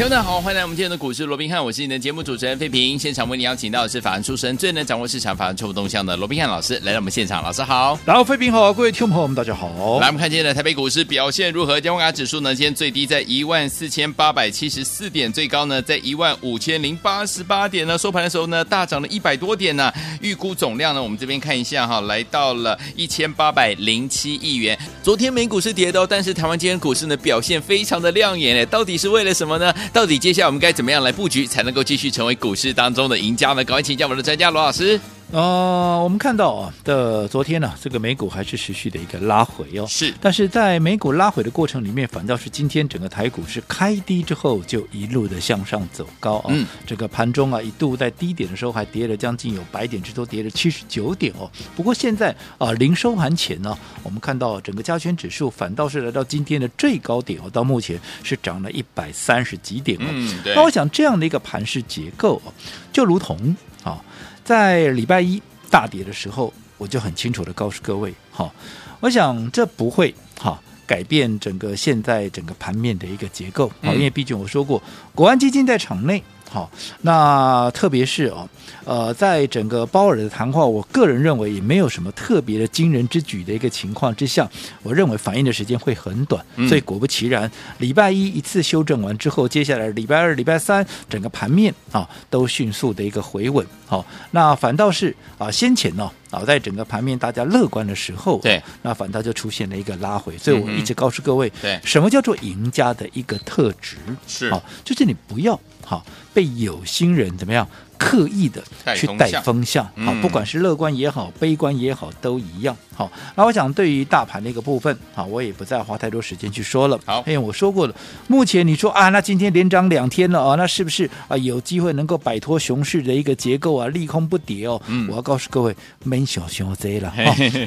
听众好，欢迎来我们今天的股市罗宾汉，我是你的节目主持人费平。现场为你邀请到的是法案出身、最能掌握市场法案错误动向的罗宾汉老师来到我们现场，老师好。然后费平好，各位听众朋友们大家好。来，我们看今天的台北股市表现如何？加权指数呢，今天最低在一万四千八百七十四点，最高呢在一万五千零八十八点呢。收盘的时候呢，大涨了一百多点呢。预估总量呢，我们这边看一下哈，来到了一千八百零七亿元。昨天美股是跌的，但是台湾今天股市呢表现非常的亮眼诶，到底是为了什么呢？到底接下来我们该怎么样来布局才能够继续成为股市当中的赢家呢？赶快请教我们的专家罗老师。呃，我们看到啊的昨天呢、啊，这个美股还是持续的一个拉回哦。是，但是在美股拉回的过程里面，反倒是今天整个台股是开低之后就一路的向上走高啊。嗯。这个盘中啊一度在低点的时候还跌了将近有百点之多，跌了七十九点哦。不过现在啊临收盘前呢，我们看到整个加权指数反倒是来到今天的最高点哦，到目前是涨了一百三十几点哦。嗯，对。那我想这样的一个盘势结构哦，就如同啊。在礼拜一大跌的时候，我就很清楚的告诉各位，哈，我想这不会哈改变整个现在整个盘面的一个结构，好，因为毕竟我说过，国安基金在场内。好，那特别是哦，呃，在整个鲍尔的谈话，我个人认为也没有什么特别的惊人之举的一个情况之下，我认为反应的时间会很短，嗯、所以果不其然，礼拜一一次修正完之后，接下来礼拜二、礼拜三整个盘面啊都迅速的一个回稳。好，那反倒是啊先前呢啊在整个盘面大家乐观的时候，对，那反倒就出现了一个拉回，所以我一直告诉各位，对，什么叫做赢家的一个特质？是，好，就是你不要。好，被有心人怎么样？刻意的去带风向，好，不管是乐观也好，悲观也好，都一样。好，那我想对于大盘的一个部分，好，我也不再花太多时间去说了。好，因为我说过了，目前你说啊，那今天连涨两天了啊，那是不是啊有机会能够摆脱熊市的一个结构啊，利空不跌哦？嗯，我要告诉各位，没小熊贼了。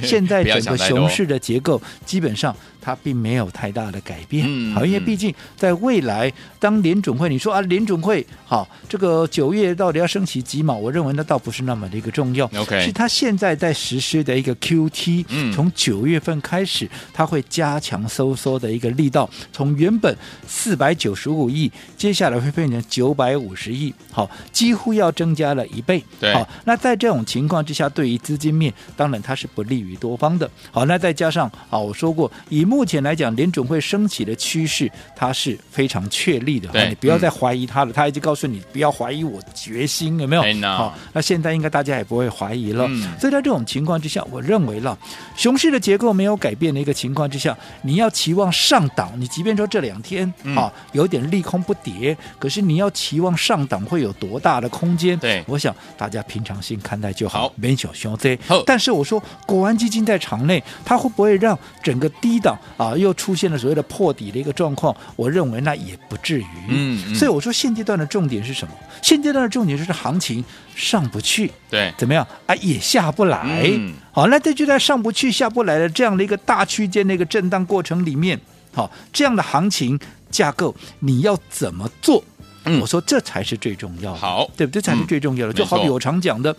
现在整个熊市的结构基本上它并没有太大的改变。嗯，好，因为毕竟在未来，当联准会你说啊，联准会好，这个九月到底要升起几码，我认为那倒不是那么的一个重要。OK，是他现在在实施的一个 QT，从九月份开始，它会加强收缩的一个力道，从原本四百九十五亿，接下来会变成九百五十亿，好，几乎要增加了一倍。对，好，那在这种情况之下，对于资金面，当然它是不利于多方的。好，那再加上啊，我说过，以目前来讲，联准会升起的趋势，它是非常确立的。对，你不要再怀疑它了，他已经告诉你不要怀疑我决心。有没有？好，那现在应该大家也不会怀疑了。嗯、所以在这种情况之下，我认为了熊市的结构没有改变的一个情况之下，你要期望上档，你即便说这两天啊、嗯、有点利空不跌，可是你要期望上档会有多大的空间？对，我想大家平常心看待就好。好，没小熊这。但是我说国安基金在场内，它会不会让整个低档啊又出现了所谓的破底的一个状况？我认为那也不至于。嗯，嗯，所以我说现阶段的重点是什么？现阶段的重点就是。行情上不去，对，怎么样啊？也下不来。嗯、好，那这就在上不去、下不来的这样的一个大区间的一个震荡过程里面，好，这样的行情架构，你要怎么做？嗯，我说这才是最重要的，好，对不对？这才是最重要的。嗯、就好比我常讲的，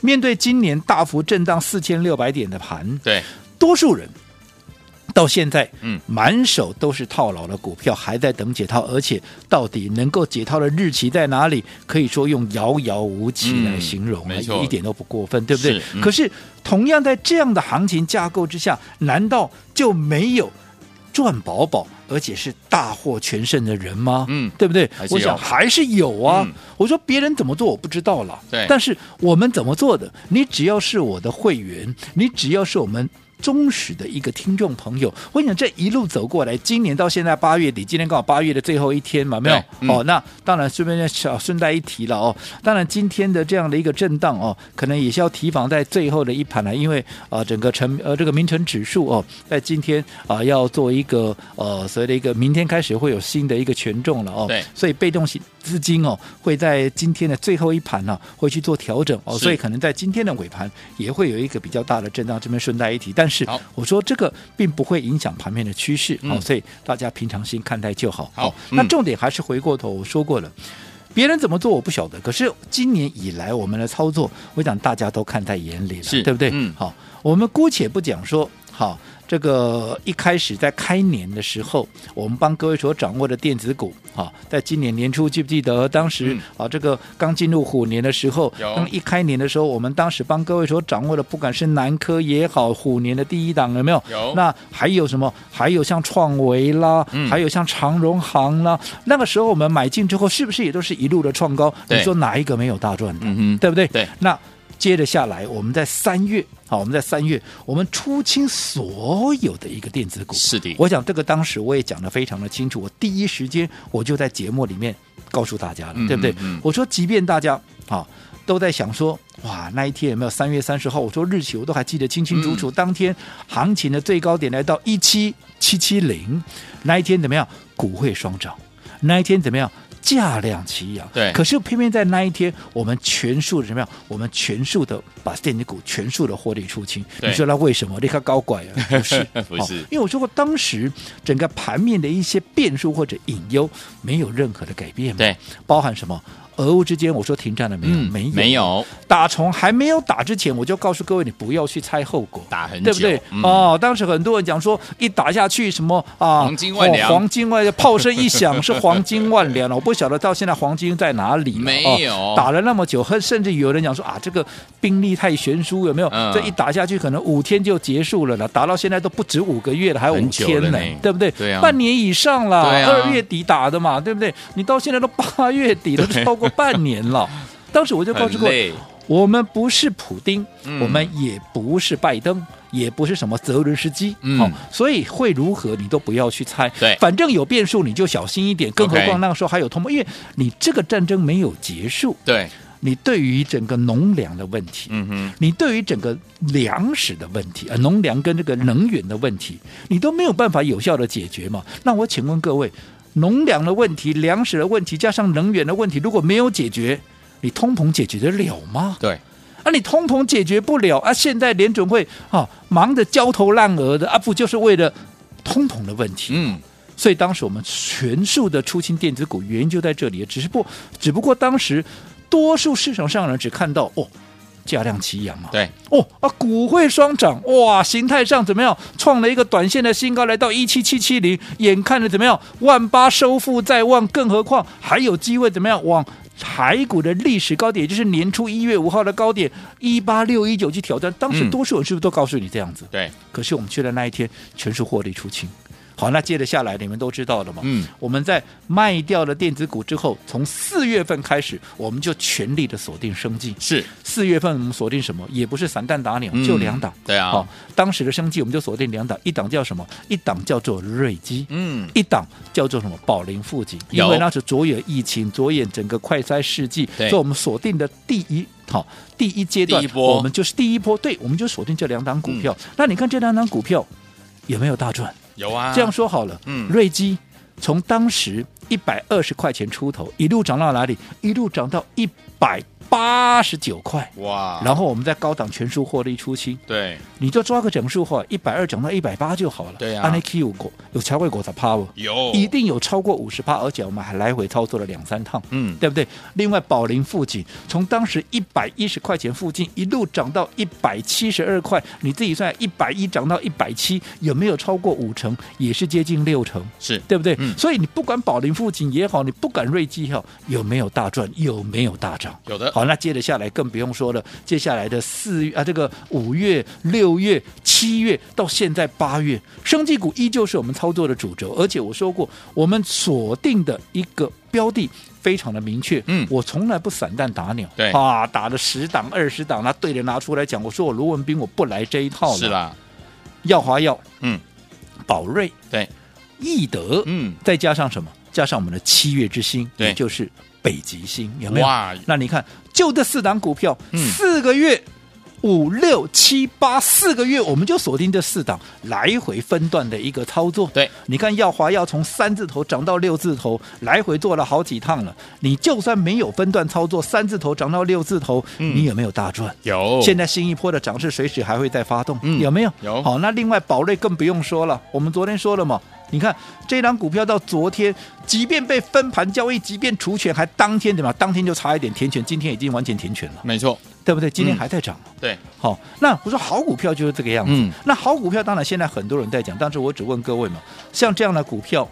面对今年大幅震荡四千六百点的盘，对，多数人。到现在，嗯，满手都是套牢的股票，还在等解套，而且到底能够解套的日期在哪里？可以说用遥遥无期来形容，没错，一点都不过分，对不对？是，可是同样在这样的行情架构之下，难道就没有赚饱饱，而且是大获全胜的人吗？嗯，对不对？我想还是有啊。我说别人怎么做我不知道了，对，但是我们怎么做的？你只要是我的会员，你只要是我们。忠实的一个听众朋友，我想这一路走过来，今年到现在八月底，今天刚好八月的最后一天嘛，没有？嗯、哦，那当然顺便小顺带一提了哦。当然今天的这样的一个震荡哦，可能也是要提防在最后的一盘了，因为啊、呃，整个成呃这个明晟指数哦，在今天啊、呃、要做一个呃所谓的一个明天开始会有新的一个权重了哦，对，所以被动性资金哦会在今天的最后一盘呢、啊、会去做调整哦，所以可能在今天的尾盘也会有一个比较大的震荡。这边顺带一提，但是我说这个并不会影响盘面的趋势哦，嗯所以大家平常心看待就好。好哦那嗯重点还是回过头我说过了。别人怎么做我不晓得，可是今年以来我们的操作，我想大家都看在眼里了，对不对？嗯好，我们姑且不讲说，好，这个一开始在开年的时候，我们帮各位所掌握的电子股，好，在今年年初记不记得当时、嗯啊，这个刚进入虎年的时候，有当一开年的时候，我们当时帮各位所掌握的，不管是南科也好，虎年的第一档有没有？有那还有什么？还有像创维啦，嗯还有像长荣行啦，那个时候我们买进之后，是不是也都是一路的创高？对你说哪一个没有大赚的？嗯哼，对不对？对。那接着下来，我们在三月，好，我们在三月，我们出清所有的一个电子股。是的，我想这个当时我也讲得非常的清楚，我第一时间我就在节目里面告诉大家了，嗯对不对？我说，即便大家啊都在想说，哇，那一天有没有三月三十号？我说日期我都还记得清清楚楚，嗯当天行情的最高点来到一七七七零，那一天怎么样？股会双涨，那一天怎么样？价量齐扬，对可是偏偏在那一天，我们全数的怎么样？我们全数的把电子股全数的获利出清。你说那为什么？立刻高拐啊？不是，不是好因为我说过，当时整个盘面的一些变数或者隐忧没有任何的改变嘛。对，包含什么？俄乌之间，我说停战了没有？嗯没有，没有，打从还没有打之前，我就告诉各位，你不要去猜后果。打很久，对不对？嗯哦，当时很多人讲说，一打下去什么啊，黄金万两哦黄金万两炮声一响是黄金万两了。我不晓得到现在黄金在哪里。没有哦打了那么久，甚至有人讲说啊，这个兵力太悬殊，有没有？嗯这一打下去可能五天就结束了了，打到现在都不止五个月了，还有五天呢，对不对？对啊半年以上了，二月底打的嘛，对不对？你到现在都八月底了，超过半年了。当时我就告诉各位。很累，我们不是普丁，嗯。我们也不是拜登，也不是什么泽伦斯基，嗯。好所以会如何你都不要去猜，对。反正有变数你就小心一点，更何况那个时候还有通膨，因为你这个战争没有结束，对，你对于整个农粮的问题，嗯哼，你对于整个粮食的问题，呃，农粮跟这个能源的问题，你都没有办法有效的解决嘛？那我请问各位，农粮的问题、粮食的问题，加上能源的问题，如果没有解决，你通膨解决得了吗？对，啊，你通膨解决不了啊！现在联准会啊忙得焦头烂额的啊，不就是为了通膨的问题？嗯，所以当时我们全数的出清电子股，原因就在这里。只是不，只不过当时多数市场上人只看到哦，价量齐扬嘛，对，哦啊，股汇双涨，哇，形态上怎么样？创了一个短线的新高，来到一七七七零，眼看着怎么样？万八收复在望，更何况还有机会怎么样？往台股的历史高点，也就是年初一月五号的高点一八六一九去挑战。当时多数人是不是都告诉你这样子？对，可是我们去的那一天，全数获利出清。好，那接着下来，你们都知道了嘛？嗯，我们在卖掉了电子股之后，从四月份开始，我们就全力的锁定生计。是，四月份我们锁定什么？也不是散弹打鸟，嗯就两档。对啊好、当时的生计我们就锁定两档，一档叫什么？一档叫做瑞基，嗯，一档叫做什么？宝林富锦。因为那是着眼疫情，着眼整个快筛试剂，对所以我们锁定的第一好、第一阶段，第一波我们就是第一波，对，我们就锁定这两档股票。嗯那你看这两档股票有没有大赚？有啊，这样说好了，嗯瑞基从当时一百二十块钱出头，一路涨到哪里？一路涨到一百八十九块。哇，然后我们在高档全数获利出清，对，你就抓个整数话，一百二涨到一百八就好了。对啊那 Q 有过有超过五十趴不？有，一定有超过五十趴，而且我们还来回操作了两三趟，嗯，对不对？另外，宝林附近从当时一百一十块钱附近一路涨到一百七十二块，你自己算一百一涨到一百七，有没有超过五成？也是接近六成，是，对不对？嗯所以你不管宝林附近也好，你不管瑞基也好，有没有大赚？有没有大涨？有的，好，那接着下来更不用说了，接下来的四月啊，这个五月、六月、七月到现在八月，生技股依旧是我们操作的主轴，而且我说过，我们锁定的一个标的非常的明确，嗯我从来不散弹打鸟，对啊，打了十档、二十档，那对着拿出来讲，我说我卢文斌我不来这一套了，是，啦，耀华药、嗯，宝瑞、对，易德，嗯，再加上什么？加上我们的七月之星，对也就是北极星，有没有？那你看，就这四档股票，嗯四个月五六七八四个月，我们就锁定这四档来回分段的一个操作。对，你看耀华要从三字头涨到六字头，来回做了好几趟了。你就算没有分段操作，三字头涨到六字头，嗯、你有没有大赚？有。现在新一波的涨势随时还会再发动，嗯、有没有？有。好，那另外宝瑞更不用说了，我们昨天说了嘛。你看这张股票到昨天，即便被分盘交易，即便除权，还当天对吧？当天就差一点填权，今天已经完全填权了，没错，对不对？今天还在涨。嗯、对，好，那我说好股票就是这个样子。嗯、那好股票当然现在很多人在讲，但是我只问各位嘛，像这样的股票，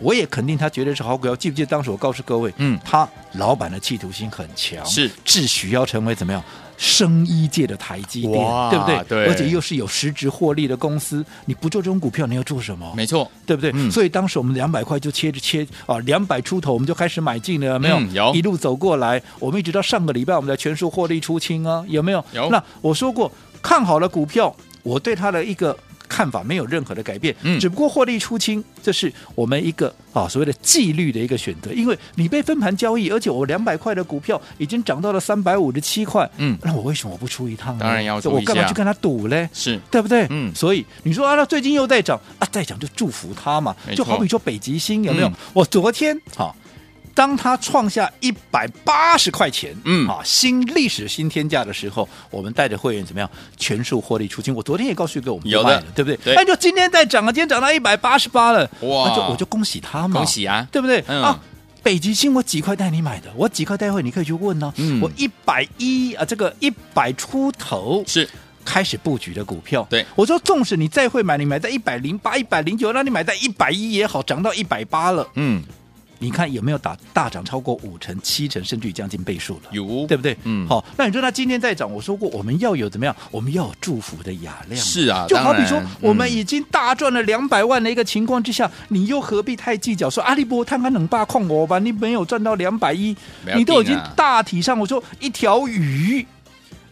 我也肯定他绝对是好股票。记不记得当时我告诉各位，嗯，他老板的企图心很强，是自诩要成为怎么样？生医界的台积电，对不对？对，而且又是有实质获利的公司，你不做这种股票，你要做什么？没错，对不对？嗯、所以当时我们两百块就切着切啊，两百出头我们就开始买进了，有没有？嗯、有一路走过来，我们一直到上个礼拜，我们的全数获利出清啊，有没有？有。那我说过，看好了股票，我对它的一个。看法没有任何的改变，嗯，只不过获利出清，这是我们一个啊所谓的纪律的一个选择。因为你被分盘交易，而且我两百块的股票已经涨到了三百五十七块，嗯，那我为什么不出一趟呢？当然要出我干嘛去跟他赌嘞？是对不对？嗯，所以你说啊，那最近又在涨啊，再涨就祝福他嘛，就好比说北极星有没有？嗯、我昨天好。当它创下一百八十块钱，嗯啊，新历史新天价的时候，我们带着会员怎么样全数获利出清？我昨天也告诉给我们有的，对不对？对，那就今天再涨啊，今天涨到一百八十八了，哇，那就我就恭喜他嘛，恭喜啊，对不对？嗯、啊，北极星我几块带你买的？我几块带会你可以去问呢、啊。嗯，我一百一啊，这个一百出头是开始布局的股票。对，我说纵使你再会买，你买在一百零八、一百零九，那你买在一百一也好，涨到一百八了，嗯。你看有没有打大涨超过五成、七成，甚至于将近倍数了？有，对不对？嗯，好，那你说他今天在涨，我说过我们要有怎么样？我们要有祝福的雅量。是啊，就好比说、嗯、我们已经大赚了两百万的一个情况之下，你又何必太计较？说阿利波摊开冷霸控我吧，你没有赚到两百一，你都已经大体上我说一条鱼。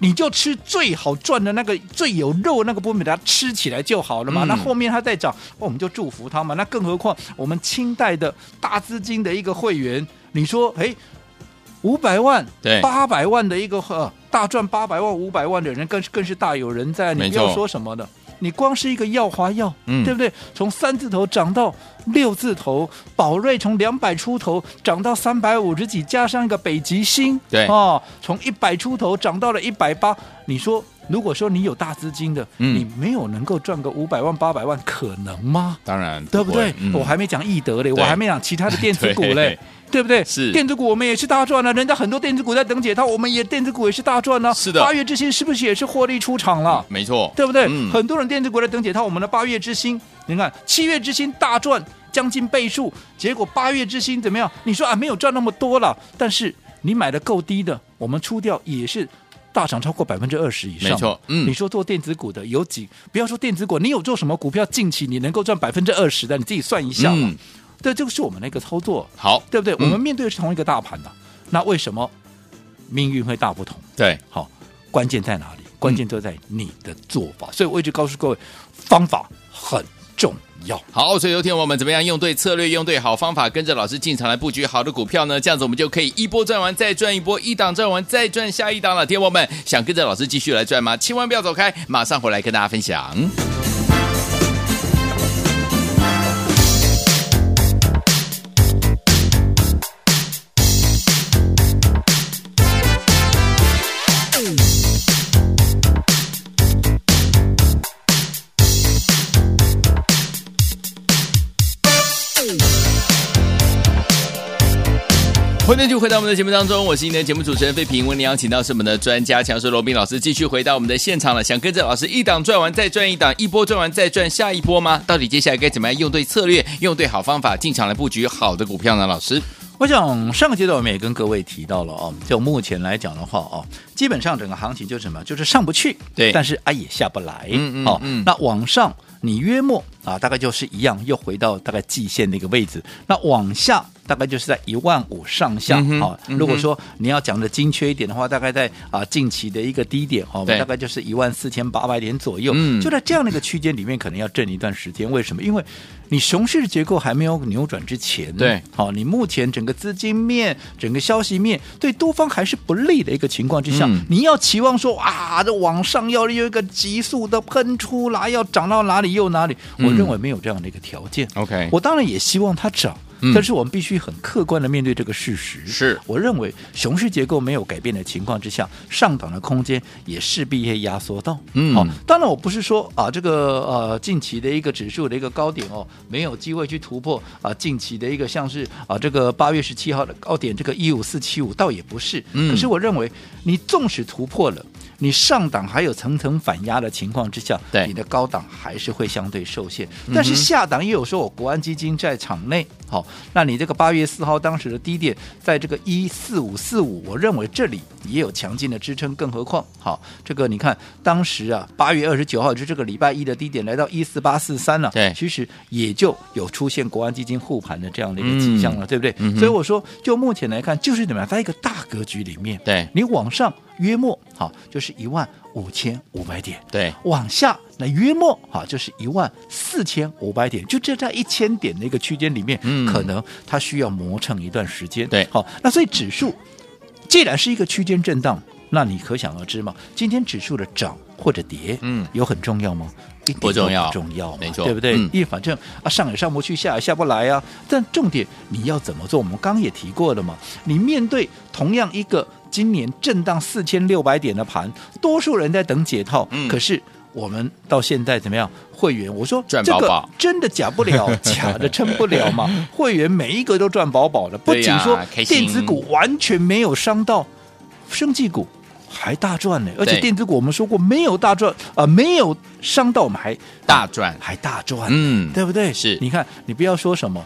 你就吃最好赚的那个最有肉的那个部分，把它吃起来就好了嘛。嗯、那后面它再涨，我们就祝福它嘛。那更何况我们清代的大资金的一个会员，你说，哎，五百万、对八百万的一个呃大赚八百万、五百万的人，更是更是大有人在。你不要说什么的。你光是一个耀华耀，嗯，对不对？从三字头涨到六字头，宝瑞从两百出头涨到三百五十几，加上一个北极星，对哦，从一百出头涨到了一百八。你说，如果说你有大资金的，嗯，你没有能够赚个五百万、八百万，可能吗？当然，对不对？嗯、我还没讲易德嘞，我还没讲其他的电子股嘞。对不对？是电子股，我们也是大赚了。人家很多电子股在等解套，我们也电子股也是大赚呢。是的，八月之星是不是也是获利出场了？没错，对不对？嗯、很多人电子股在等解套，我们的八月之星，你看七月之星大赚将近倍数，结果八月之星怎么样？你说啊，没有赚那么多了，但是你买的够低的，我们出掉也是大涨超过百分之二十以上。没错，嗯，你说做电子股的有几？不要说电子股，你有做什么股票近期你能够赚百分之二十的？你自己算一下嘛。嗯对，这个是我们的一个操作，好，对不对？嗯、我们面对的是同一个大盘的，那为什么命运会大不同？对，好，关键在哪里？关键就在你的做法。嗯、所以我一直告诉各位，方法很重要。好，所以有天我们怎么样用对策略，用对好方法，跟着老师进场来布局好的股票呢？这样子我们就可以一波赚完再赚一波，一档赚完再赚下一档了。天我们想跟着老师继续来赚吗？千万不要走开，马上回来跟大家分享。继续回到我们的节目当中，我是今天的节目主持人费平。为您邀请到是我们的专家强势罗宾老师，继续回到我们的现场了。想跟着老师一档赚完再赚一档，一波赚完再赚下一波吗？到底接下来该怎么样用对策略，用对好方法进场来布局好的股票呢？老师，我想上个阶段我们也跟各位提到了哦，就目前来讲的话哦，基本上整个行情就是什么，就是上不去，对，但是啊也下不来，嗯嗯，哦，嗯，那往上你约莫啊，大概就是一样，又回到大概季线的一个位置。那往下大概就是在一万五上下。啊、如果说你要讲的精确一点的话，大概在啊近期的一个低点，哦，对大概就是一万四千八百点左右。嗯就在这样的一个区间里面，可能要震一段时间。为什么？因为你熊市结构还没有扭转之前，对，好，你目前整个资金面、整个消息面对多方还是不利的一个情况之下，嗯你要期望说啊，这往上要有一个急速的喷出来，要涨到哪里又哪里？嗯我认为没有这样的一个条件。OK 我当然也希望它涨。嗯但是我们必须很客观的面对这个事实。是我认为熊市结构没有改变的情况之下，上档的空间也势必会压缩到。嗯好，当然我不是说啊，这个呃近期的一个指数的一个高点哦，没有机会去突破啊近期的一个像是啊这个八月十七号的高点这个一五四七五，倒也不是。嗯可是我认为你纵使突破了。你上档还有层层反压的情况之下，对你的高档还是会相对受限。嗯但是下档也有说，我国安基金在场内，好，那你这个八月四号当时的低点在这个一四五四五，我认为这里也有强劲的支撑，更何况，好，这个你看当时啊，八月二十九号就这个礼拜一的低点来到一四八四三了，对。其实也就有出现国安基金护盘的这样的一个迹象了，嗯。对不对？嗯所以我说，就目前来看，就是怎么样，在一个大格局里面，对。你往上约莫好就是一万五千五百点，对，往下那约莫好就是一万四千五百点，就这在一千点的一个区间里面，嗯。可能它需要磨蹭一段时间。对。好，那所以指数既然是一个区间震荡，那你可想而知嘛，今天指数的涨或者跌，嗯。有很重要吗？一点不重要不重要嘛，没错对不对？嗯因为反正啊上也上不去，下也下不来啊。但重点你要怎么做？我们刚刚也提过了嘛，你面对同样一个今年震荡四千六百点的盘，多数人在等解套，嗯可是。我们到现在怎么样？会员，我说赚这个真的假不了，假的撑不了嘛。会员每一个都赚饱饱的，不仅说电子股完全没有伤到，生技股还大赚呢。而且电子股我们说过没有大赚啊、呃，没有伤到我们还大赚还大赚，嗯对不对？是你看，你不要说什么。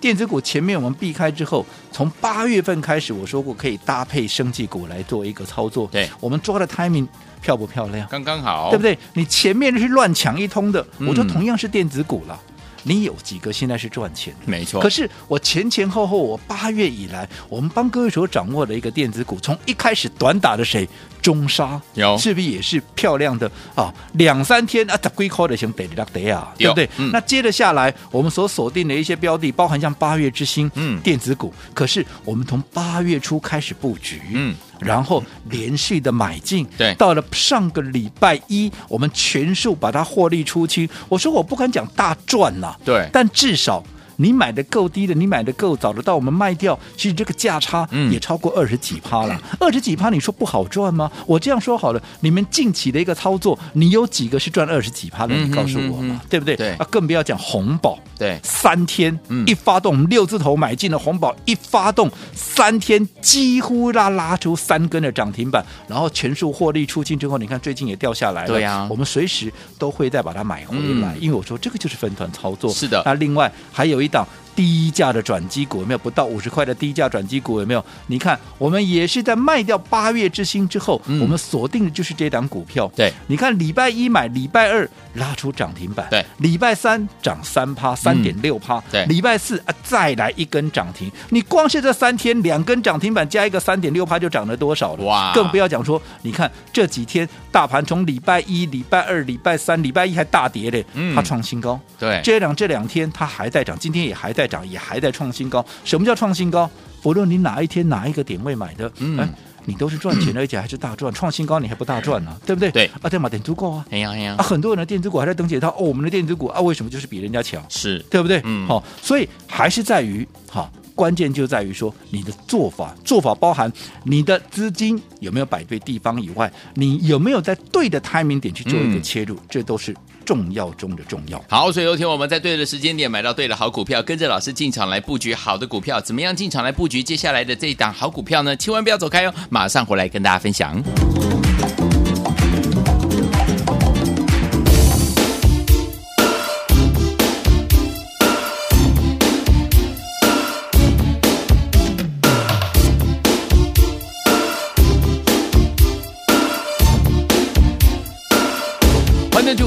电子股前面我们避开之后，从八月份开始，我说过可以搭配生技股来做一个操作。对我们抓的 timing 漂不漂亮？刚刚好，对不对？你前面是乱抢一通的，嗯我说同样是电子股了，你有几个现在是赚钱的？没错。可是我前前后后，我八月以来，我们帮各位所掌握的一个电子股，从一开始短打的谁，中沙有是不是也是漂亮的啊？两三天啊，它龟壳的行得得得啊，对不对？嗯那接着下来，我们所锁定的一些标的，包含像八月之星，嗯电子股，可是我们从八月初开始布局，嗯，然后连续的买进，对到了上个礼拜一，我们全数把它获利出清。我说我不敢讲大赚呐、对但至少。你买的够低的，你买的够早的，到我们卖掉，其实这个价差嗯也超过二十几趴了。二十几趴，你说不好赚吗？我这样说好了，你们近期的一个操作，你有几个是赚二十几趴的？嗯你告诉我嘛，对不对？对啊，更不要讲红宝，对三天、嗯一发动，我们六字头买进了红宝，一发动三天几乎拉拉出三根的涨停板，然后全数获利出清之后，你看最近也掉下来了。对呀我们随时都会再把它买回来，嗯因为我说这个就是分团操作。是的那另外还有一档低价的转机股有没有？不到五十块的低价转机股有没有？你看我们也是在卖掉八月之星之后，嗯。我们锁定的就是这档股票。对，你看礼拜一买，礼拜二拉出涨停板，对，礼拜三涨三趴，三点六趴，对。礼拜四啊再来一根涨停，你光是这三天两根涨停板加一个三点六趴就涨了多少了？哇。更不要讲说，你看这几天大盘从礼拜一、礼拜二、礼拜三、礼拜一还大跌嘞，嗯。它创新高。对，这两这两天它还在涨，今天也还在涨，也还在创新高。什么叫创新高？不论你哪一天哪一个点位买的，嗯哎，你都是赚钱的，而且还是大赚。创新高你还不大赚呢、对不对？对啊，对嘛，点足够啊。哎呀哎呀啊，，很多人的电子股还在等解套，哦，我们的电子股啊，为什么就是比人家强？是，对不对？嗯好、所以还是在于好。关键就在于说你的做法，做法包含你的资金有没有摆对地方以外，你有没有在对的 timing 点去做一个嗯切入，这都是重要中的重要。好，所以有天我们在对的时间点买到对的好股票，跟着老师进场来布局好的股票，怎么样进场来布局接下来的这一档好股票呢？千万不要走开哦，马上回来跟大家分享。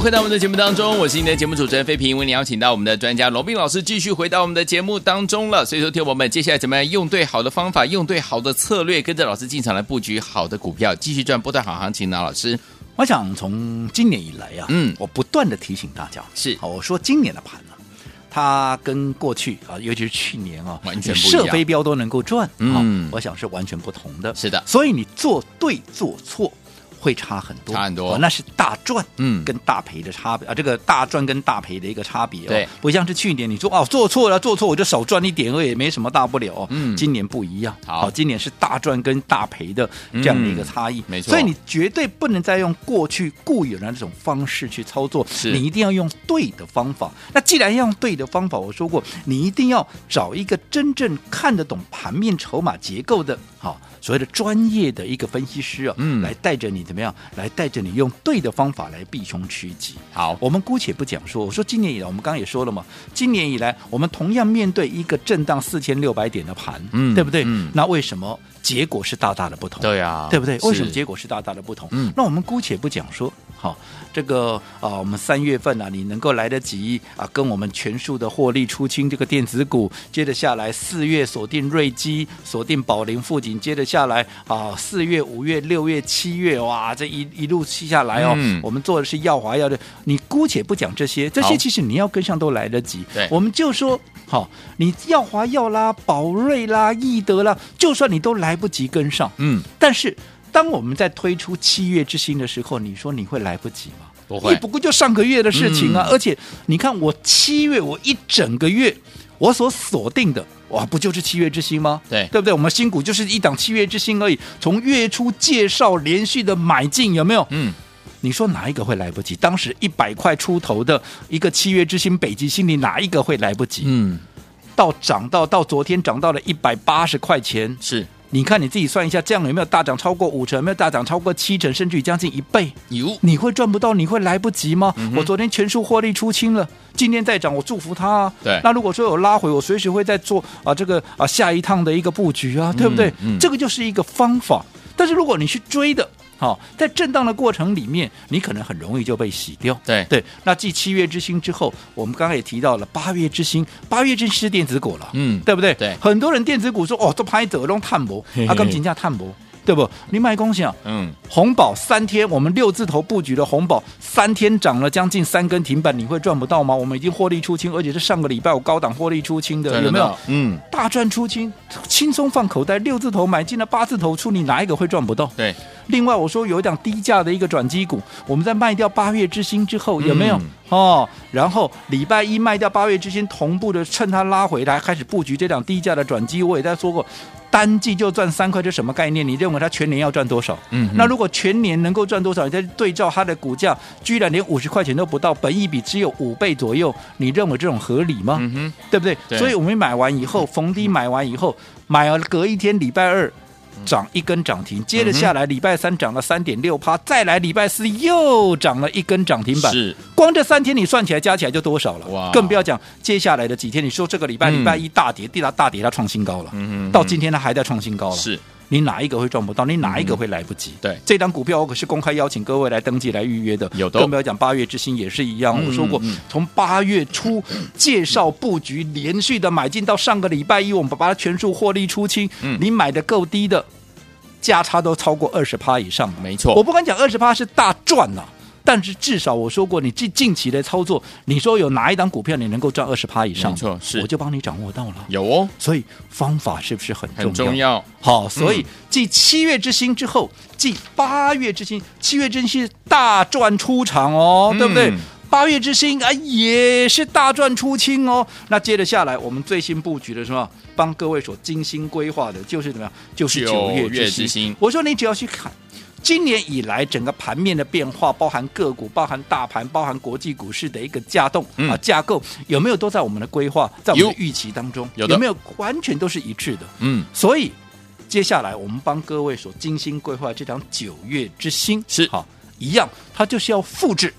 回到我们的节目当中，我是你的节目主持人费平，为你邀请到我们的专家罗斌老师继续回到我们的节目当中了。所以说，听我们接下来怎么样用对好的方法，用对好的策略，跟着老师进场来布局好的股票，继续赚波段好行情呢？老师，我想从今年以来啊，嗯，我不断的提醒大家，是好，我说今年的盘呢，它跟过去啊，尤其是去年啊，完全不一样，射飞镖都能够赚，嗯，我想是完全不同的。是的，所以你做对做错。会差很多，差很多，哦、那是大赚，嗯，跟大赔的差别、嗯、啊，这个大赚跟大赔的一个差别、哦，对，不像是去年你说哦做错了做错我就少赚一点而已，没什么大不了、哦，嗯，今年不一样，好，今年是大赚跟大赔的这样的一个差异，嗯、没错，所以你绝对不能再用过去固有的那种方式去操作，是。你一定要用对的方法。那既然要用对的方法，我说过，你一定要找一个真正看得懂盘面筹码结构的，好。所谓的专业的一个分析师啊，嗯，来带着你怎么样？来带着你用对的方法来避凶趋吉。好，我们姑且不讲说，我说今年以来，我们刚刚也说了嘛，今年以来我们同样面对一个震荡四千六百点的盘，嗯，对不对？嗯，那为什么结果是大大的不同？对啊，对不对？为什么结果是大大的不同？嗯，那我们姑且不讲说，好。这个啊，我们三月份啊，你能够来得及啊，跟我们全数的获利出清这个电子股，接着下来四月锁定瑞基，锁定宝林富锦，接着下来啊，四月、五月、六月、七月，哇，这一一路气下来哦，嗯、我们做的是耀华药的，你姑且不讲这些，这些其实你要跟上都来得及。对，我们就说好，你耀华耀啦，宝瑞啦，易德啦，就算你都来不及跟上，嗯，但是。当我们在推出七月之星的时候，你说你会来不及吗？不会，不过就上个月的事情啊。嗯、而且你看，我七月我一整个月我所锁定的，哇，不就是七月之星吗？对，对不对？我们新股就是一档七月之星而已。从月初介绍连续的买进，有没有？嗯，你说哪一个会来不及？当时一百块出头的一个七月之星，北极星，你哪一个会来不及？嗯，到涨到到昨天涨到了一百八十块钱，是。你看你自己算一下，这样有没有大涨超过五成？有没有大涨超过七成，甚至于将近一倍？有，你会赚不到？你会来不及吗？嗯、我昨天全数获利出清了，今天再涨，我祝福他啊。对，那如果说有拉回，我随时会再做啊这个啊下一趟的一个布局啊，对不对？嗯嗯、这个就是一个方法。但是如果你去追的，好、哦，在震荡的过程里面，你可能很容易就被洗掉。对对，那继七月之星之后，我们刚刚也提到了八月之星，八月之星是电子股了，嗯，对不对？对，很多人电子股说哦，都拍走，都探博，啊，跟评价探博。对不？你买恭喜啊！嗯，红宝三天，我们六字头布局的红宝三天涨了将近三根停板，你会赚不到吗？我们已经获利出清，而且是上个礼拜我高档获利出清的，有没有？嗯，大赚出清，轻松放口袋，六字头买进了八字头出，你哪一个会赚不到？对。另外我说有一档低价的一个转机股，我们在卖掉八月之星之后，有没有？嗯、哦，然后礼拜一卖掉八月之星，同步的趁它拉回来开始布局这档低价的转机，我也在说过。单季就赚三块，这什么概念？你认为它全年要赚多少？嗯，那如果全年能够赚多少？你再对照它的股价，居然连五十块钱都不到，本益比只有五倍左右，你认为这种合理吗？嗯哼，对不对？对，所以我们买完以后，逢低买完以后，买了隔一天，礼拜二。涨一根涨停，接着下来礼拜三涨了三点六趴，再来礼拜四又涨了一根涨停板。是，光这三天你算起来加起来就多少了？哇！更不要讲接下来的几天，你说这个礼拜、嗯、礼拜一大跌，地大大跌，它创新高了。嗯，到今天它还在创新高了。是，你哪一个会赚不到？你哪一个会来不及？嗯、对，这张股票我可是公开邀请各位来登记来预约的。有的，更不要讲八月之星也是一样。嗯、我说过，从八月初介绍布局，连续的买进到上个礼拜一，我们把它全数获利出清。嗯，你买的够低的。价差都超过二十趴以上，没错。我不敢讲二十趴是大赚了，但是至少我说过，你近近期的操作，你说有哪一档股票你能够赚二十趴以上？没错，是我就帮你掌握到了。有哦，所以方法是不是很重要？很重要。好，所以继七月之星之后，继八月之星，七月之星大赚出场哦，嗯、对不对？八月之星啊，也是大赚出清哦。那接着下来，我们最新布局的什么？帮各位所精心规划的，就是怎么样？就是九月。之星我说你只要去看，今年以来整个盘面的变化，包含个股，包含大盘，包含国际股市的一个架动、嗯、啊架构，有没有都在我们的规划，在我们的预期当中？有，有没有完全都是一致的？嗯，所以接下来我们帮各位所精心规划这张九月之星是好一样，它就是要复制。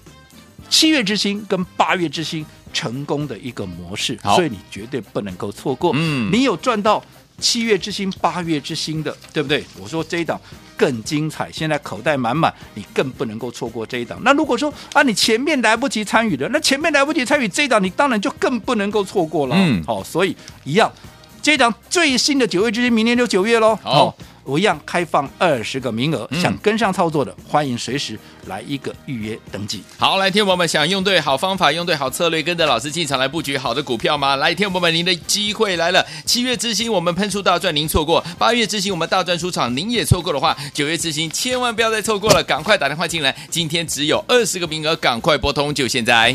七月之星跟八月之星成功的一个模式，所以你绝对不能够错过。嗯，你有赚到七月之星、八月之星的，对不对？我说这一档更精彩，现在口袋满满，你更不能够错过这一档。那如果说啊，你前面来不及参与的，那前面来不及参与这一档，你当然就更不能够错过了。嗯，好、所以一样，这一档最新的九月之星，明年就九月喽。好。我一样开放二十个名额，嗯、想跟上操作的，欢迎随时来一个预约登记。好，来，天友们想用对好方法，用对好策略，跟着老师进场来布局好的股票吗？来，天友们，您的机会来了。七月之星，我们喷出大赚，您错过；八月之星，我们大赚出场，您也错过的话，九月之星千万不要再错过了，赶快打电话进来。今天只有二十个名额，赶快拨通，就现在。